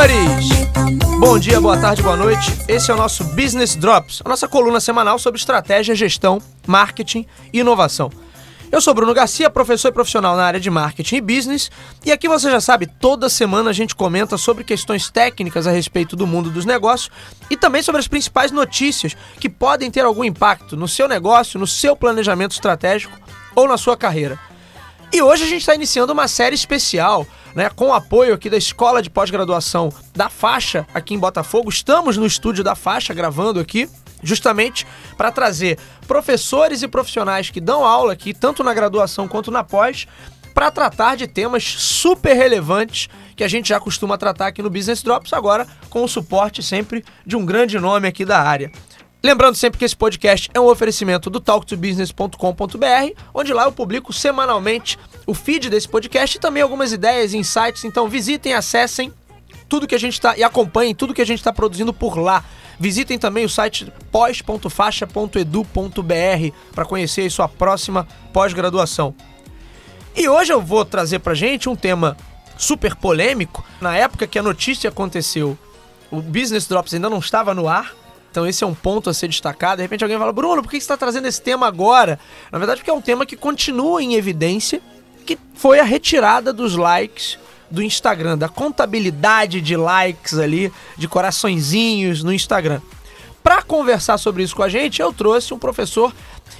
Senhores, bom dia, boa tarde, boa noite. Esse é o nosso Business Drops, a nossa coluna semanal sobre estratégia, gestão, marketing e inovação. Eu sou Bruno Garcia, professor e profissional na área de marketing e business, e aqui você já sabe, toda semana a gente comenta sobre questões técnicas a respeito do mundo dos negócios e também sobre as principais notícias que podem ter algum impacto no seu negócio, no seu planejamento estratégico ou na sua carreira. E hoje a gente está iniciando uma série especial, né, com apoio aqui da Escola de Pós-Graduação da Faixa, aqui em Botafogo. Estamos no estúdio da Faixa gravando aqui, justamente para trazer professores e profissionais que dão aula aqui, tanto na graduação quanto na pós, para tratar de temas super relevantes que a gente já costuma tratar aqui no Business Drops, agora com o suporte sempre de um grande nome aqui da área. Lembrando sempre que esse podcast é um oferecimento do talktobusiness.com.br, onde lá eu publico semanalmente o feed desse podcast e também algumas ideias e insights. Então visitem, acessem tudo que a gente está e acompanhem tudo que a gente está produzindo por lá. Visitem também o site pós.faixa.edu.br para conhecer a sua próxima pós-graduação. E hoje eu vou trazer para gente um tema super polêmico. Na época que a notícia aconteceu, o Business Drops ainda não estava no ar. Então esse é um ponto a ser destacado. De repente alguém fala, Bruno, por que você está trazendo esse tema agora? Na verdade, porque é um tema que continua em evidência, que foi a retirada dos likes do Instagram, da contabilidade de likes ali, de coraçõezinhos no Instagram. Para conversar sobre isso com a gente, eu trouxe um professor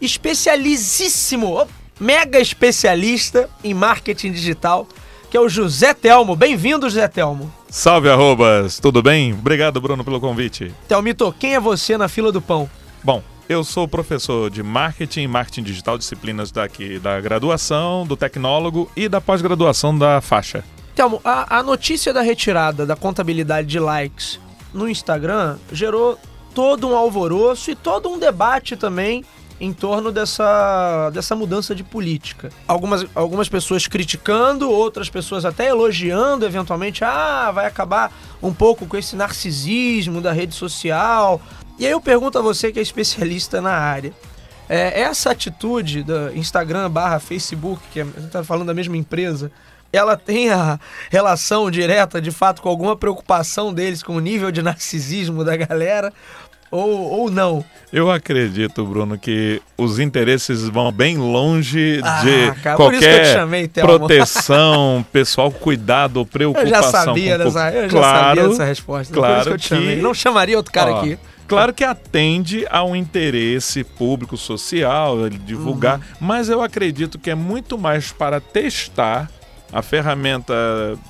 especialíssimo, mega especialista em marketing digital, que é o José Telmo. Bem-vindo, José Telmo. Salve, arrobas! Tudo bem? Obrigado, Bruno, pelo convite. Telmito, quem é você na fila do pão? Bom, eu sou professor de marketing marketing digital, disciplinas daqui da graduação, do tecnólogo e da pós-graduação da faixa. Telmo, a, a notícia da retirada da contabilidade de likes no Instagram gerou todo um alvoroço e todo um debate também em torno dessa, dessa mudança de política. Algumas, algumas pessoas criticando, outras pessoas até elogiando, eventualmente, ah, vai acabar um pouco com esse narcisismo da rede social. E aí eu pergunto a você que é especialista na área. É, essa atitude do Instagram barra Facebook, que a gente está falando da mesma empresa, ela tem a relação direta, de fato, com alguma preocupação deles com o nível de narcisismo da galera? Ou, ou não? Eu acredito, Bruno, que os interesses vão bem longe Ah, de cara, eu qualquer chamei, proteção, pessoal, cuidado, Eu preocupação. já sabia com dessa, eu já claro, sabia dessa resposta. por isso claro que eu te chamei. Não chamaria outro cara Ó, aqui. Claro que atende ao interesse público social, divulgar, Uhum. mas eu acredito que é muito mais para testar a ferramenta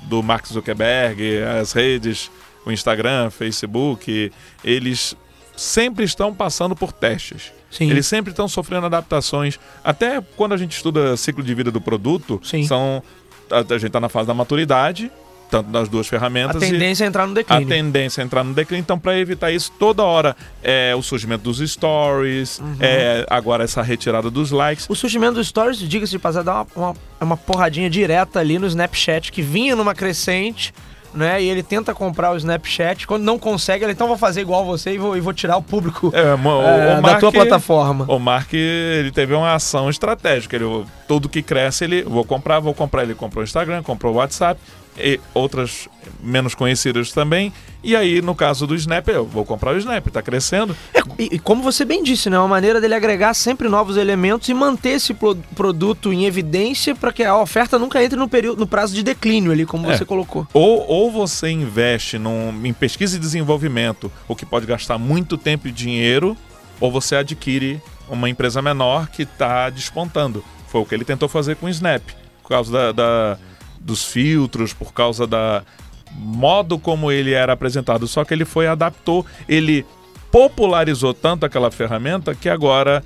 do Mark Zuckerberg, as redes, o Instagram, Facebook, eles sempre estão passando por testes. Sim. Eles sempre estão sofrendo adaptações. Até quando a gente estuda ciclo de vida do produto, Sim. são a, a gente está na fase da maturidade, tanto das duas A ferramentas. e- tendência é entrar no a declínio. tendência é entrar no declínio. Então, para evitar isso, toda hora é o surgimento dos stories, Uhum. é agora essa retirada dos likes. O surgimento dos stories, diga-se de passar, dá uma, uma, uma porradinha direta ali no Snapchat, que vinha numa crescente, né? E ele tenta comprar o Snapchat. Quando não consegue, ele então vou fazer igual você e vou, e vou tirar o público É, o, é, o da Mark- tua plataforma. O Mark, ele teve uma ação estratégica. Ele, tudo que cresce, ele vou comprar, vou comprar. Ele comprou o Instagram, comprou o WhatsApp e outras menos conhecidas também. E aí, no caso do Snap, eu vou comprar o Snap, tá crescendo. É, e, e como você bem disse, né? É uma maneira dele agregar sempre novos elementos e manter esse pro- produto em evidência para que a oferta nunca entre no, período, no prazo de declínio ali, como É. você colocou. Ou, ou você investe num, em pesquisa e desenvolvimento, o que pode gastar muito tempo e dinheiro, ou você adquire uma empresa menor que está despontando. Foi o que ele tentou fazer com o Snap, por causa da, da- dos filtros, por causa da modo como ele era apresentado. Só que ele foi adaptou, ele popularizou tanto aquela ferramenta que agora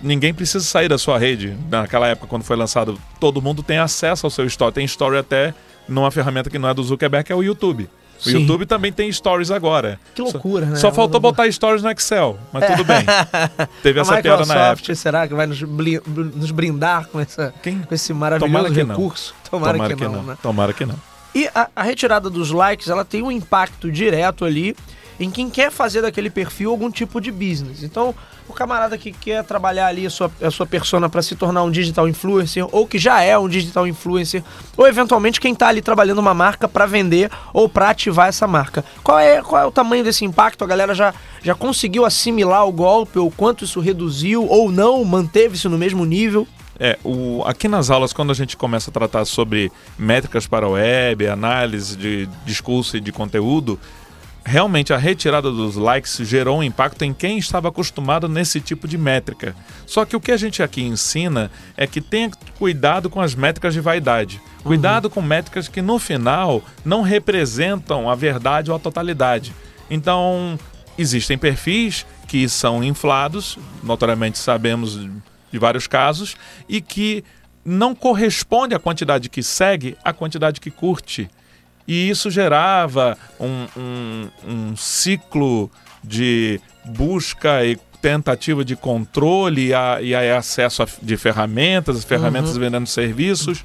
ninguém precisa sair da sua rede. Naquela época, quando foi lançado, todo mundo tem acesso ao seu story. Tem story até numa ferramenta que não é do Zuckerberg, que é o YouTube. O Sim. YouTube também tem stories agora. Que loucura, só, né? Só faltou botar stories no Excel, mas tudo bem. Teve A essa piada Microsoft, na época. será que vai nos, nos brindar com, essa, Quem? com esse maravilhoso Tomara que não. recurso? Tomara, que, não, né? Tomara que não. E a, a retirada dos likes, ela tem um impacto direto ali em quem quer fazer daquele perfil algum tipo de business. Então, o camarada que quer trabalhar ali a sua, a sua persona para se tornar um digital influencer, ou que já é um digital influencer, ou eventualmente quem tá ali trabalhando uma marca para vender ou para ativar essa marca. Qual é, qual é o tamanho desse impacto? A galera já, já conseguiu assimilar o golpe, ou quanto isso reduziu, ou não, manteve-se no mesmo nível? É, o, aqui nas aulas, quando a gente começa a tratar sobre métricas para a web, análise de discurso e de conteúdo, realmente a retirada dos likes gerou um impacto em quem estava acostumado nesse tipo de métrica. Só que o que a gente aqui ensina é que tenha cuidado com as métricas de vaidade. Cuidado uhum. com métricas que no final não representam a verdade ou a totalidade. Então, existem perfis que são inflados, notoriamente sabemos de vários casos, e que não corresponde à quantidade que segue à quantidade que curte e isso gerava um, um, um ciclo de busca e tentativa de controle e, a, e a acesso a, de ferramentas, ferramentas uhum. vendendo serviços.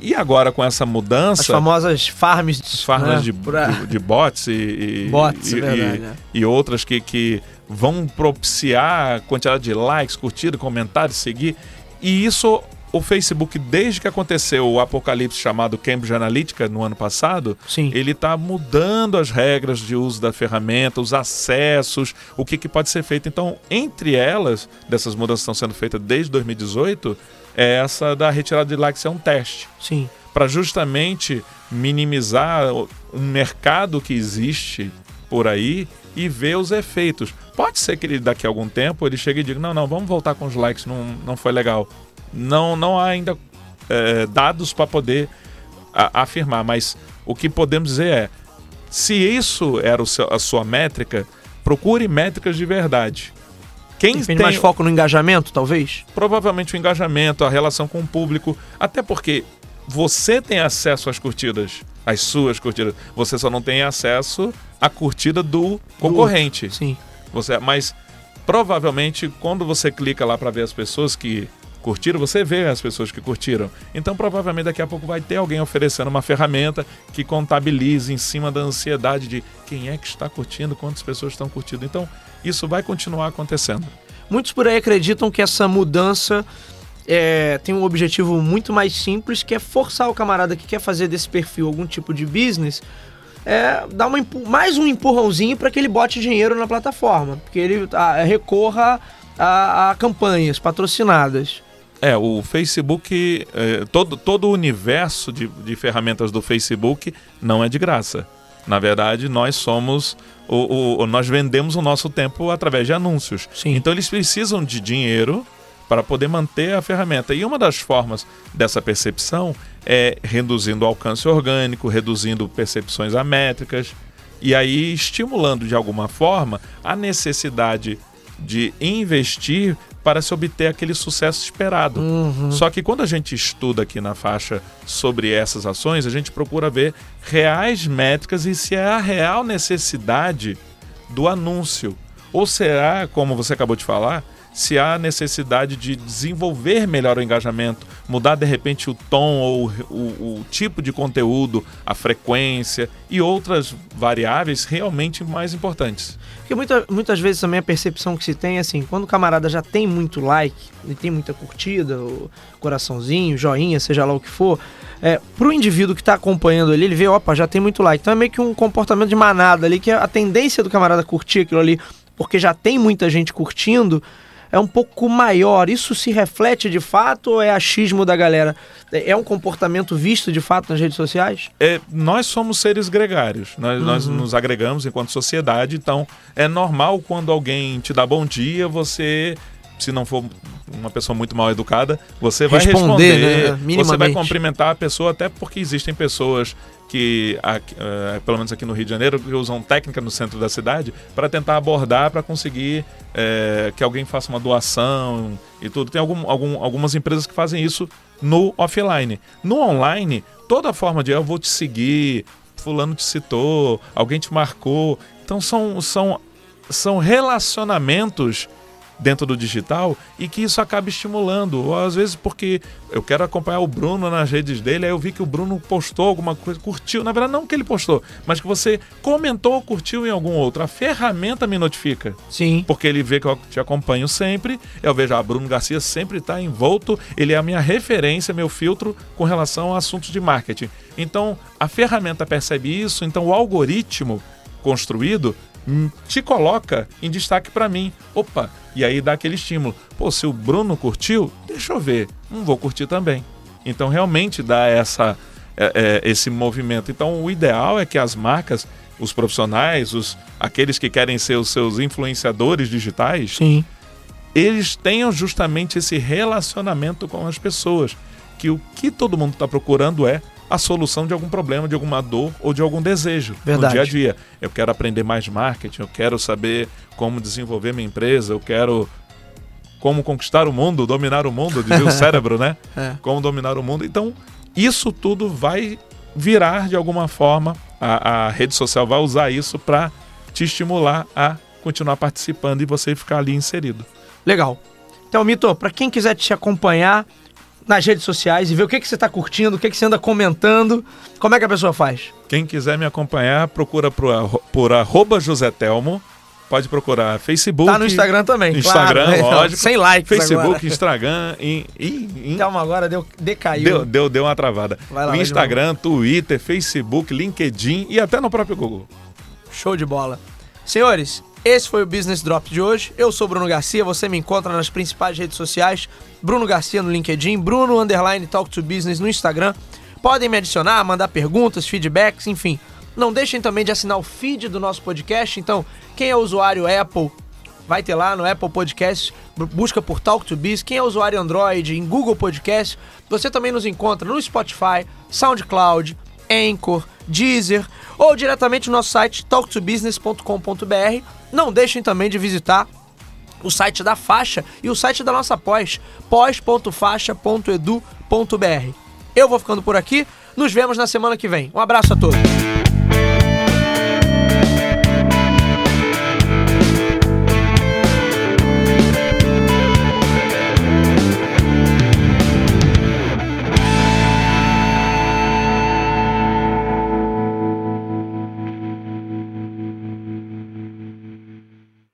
E agora com essa mudança. As famosas farms, farms né? de, de, de, bots e, e, bots, e, verdade, e, né? e outras que, que vão propiciar quantidade de likes, curtidas, comentários, seguir. E isso o Facebook, desde que aconteceu o apocalipse chamado Cambridge Analytica no ano passado, Sim. ele está mudando as regras de uso da ferramenta, os acessos, o que, que pode ser feito. Então, entre elas, dessas mudanças que estão sendo feitas desde 2018, é essa da retirada de likes é um teste. Sim. Para justamente minimizar um mercado que existe por aí e ver os efeitos. Pode ser que ele, daqui a algum tempo ele chegue e diga: não, não, vamos voltar com os likes, não, não foi legal não, não há ainda é, dados para poder a, afirmar, mas o que podemos dizer é: se isso era seu, a sua métrica, procure métricas de verdade. Quem tem mais foco no engajamento, talvez? Provavelmente o engajamento, a relação com o público, até porque você tem acesso às curtidas, às suas curtidas. Você só não tem acesso à curtida do concorrente. Do, sim. Você, mas provavelmente quando você clica lá para ver as pessoas que curtiram, você vê as pessoas que curtiram. Então, provavelmente daqui a pouco vai ter alguém oferecendo uma ferramenta que contabilize em cima da ansiedade de quem é que está curtindo, quantas pessoas estão curtindo. Então, isso vai continuar acontecendo. Muitos por aí acreditam que essa mudança é, tem um objetivo muito mais simples, que é forçar o camarada que quer fazer desse perfil algum tipo de business é, dar uma, mais um empurrãozinho para que ele bote dinheiro na plataforma, porque ele a, recorra a, a, campanhas patrocinadas. É, o Facebook, é, todo, todo o universo de, de ferramentas do Facebook não é de graça. Na verdade, nós somos. O, o, nós vendemos o nosso tempo através de anúncios. Sim. Então eles precisam de dinheiro para poder manter a ferramenta. E uma das formas dessa percepção é reduzindo o alcance orgânico, reduzindo percepções amétricas e aí estimulando de alguma forma a necessidade de investir para se obter aquele sucesso esperado. Uhum. Só que quando a gente estuda aqui na faixa sobre essas ações, a gente procura ver reais métricas e se é a real necessidade do anúncio. Ou será, como você acabou de falar, se há necessidade de desenvolver melhor o engajamento, mudar de repente o tom ou o, o, tipo de conteúdo, a frequência e outras variáveis realmente mais importantes. Porque muita, muitas vezes também a percepção que se tem é assim, quando o camarada já tem muito like, ele tem muita curtida, coraçãozinho, joinha, seja lá o que for, é, pro indivíduo que está acompanhando ali, ele vê, opa, já tem muito like. Então é meio que um comportamento de manada ali, que a tendência do camarada curtir aquilo ali, porque já tem muita gente curtindo, é um pouco maior. Isso se reflete de fato ou é achismo da galera? É, um comportamento visto de fato nas redes sociais? É, nós somos seres gregários, nós, uhum. nós nos agregamos enquanto sociedade, então é normal quando alguém te dá bom dia, você se não for uma pessoa muito mal educada, você vai responder, né? você vai cumprimentar a pessoa, até porque existem pessoas que, uh, pelo menos aqui no Rio de Janeiro, que usam técnica no centro da cidade para tentar abordar, para conseguir uh, que alguém faça uma doação e tudo. Tem algum, algum, algumas empresas que fazem isso no offline. No online, toda forma de eu vou te seguir, fulano te citou, alguém te marcou. Então são, são, são relacionamentos dentro do digital e que isso acaba estimulando. Ou às vezes porque eu quero acompanhar o Bruno nas redes dele, aí eu vi que o Bruno postou alguma coisa, curtiu. Na verdade, não que ele postou, mas que você comentou ou curtiu em algum outro. A ferramenta me notifica. Sim. Porque ele vê que eu te acompanho sempre. Eu vejo, ah, Bruno Garcia sempre está envolto, ele é a minha referência, meu filtro com relação a assuntos de marketing. Então, a ferramenta percebe isso, então o algoritmo construído te coloca em destaque para mim. Opa, e aí dá aquele estímulo. Pô, se o Bruno curtiu, deixa eu ver, não vou curtir também. Então realmente dá essa, é, é, esse movimento. Então o ideal é que as marcas, os profissionais, os, aqueles que querem ser os seus influenciadores digitais, Sim. eles tenham justamente esse relacionamento com as pessoas. Que o que todo mundo está procurando é a solução de algum problema, de alguma dor ou de algum desejo Verdade. no dia a dia. Eu quero aprender mais marketing, eu quero saber como desenvolver minha empresa, eu quero como conquistar o mundo, dominar o mundo, dizia o cérebro, né? É. Como dominar o mundo. Então, isso tudo vai virar de alguma forma, a, a rede social vai usar isso para te estimular a continuar participando e você ficar ali inserido. Legal. Então, Mito, para quem quiser te acompanhar nas redes sociais e ver o que, que você está curtindo, o que, que você anda comentando, como é que a pessoa faz? Quem quiser me acompanhar, procura por, por arroba José Telmo. Pode procurar Facebook. Tá no Instagram também, Instagram, claro. lógico. Sem likes Facebook, agora. Instagram e. e, e Calma, agora deu, decaiu. deu, deu, deu uma travada. Vai lá, Instagram, Twitter, Facebook, LinkedIn e até no próprio Google. Show de bola. Senhores, esse foi o Business Drop de hoje. Eu sou Bruno Garcia, você me encontra nas principais redes sociais. Bruno Garcia no LinkedIn, Bruno Underline Talk to Business no Instagram. Podem me adicionar, mandar perguntas, feedbacks, enfim. Não deixem também de assinar o feed do nosso podcast. Então, quem é usuário Apple, vai ter lá no Apple Podcast, bu- busca por Talk to Biz. Quem é usuário Android, em Google Podcast, você também nos encontra no Spotify, SoundCloud, Anchor, Deezer ou diretamente no nosso site talktobusiness.com.br. Não deixem também de visitar o site da Faixa e o site da nossa pós, pós.faixa.edu.br. Eu vou ficando por aqui, nos vemos na semana que vem. Um abraço a todos.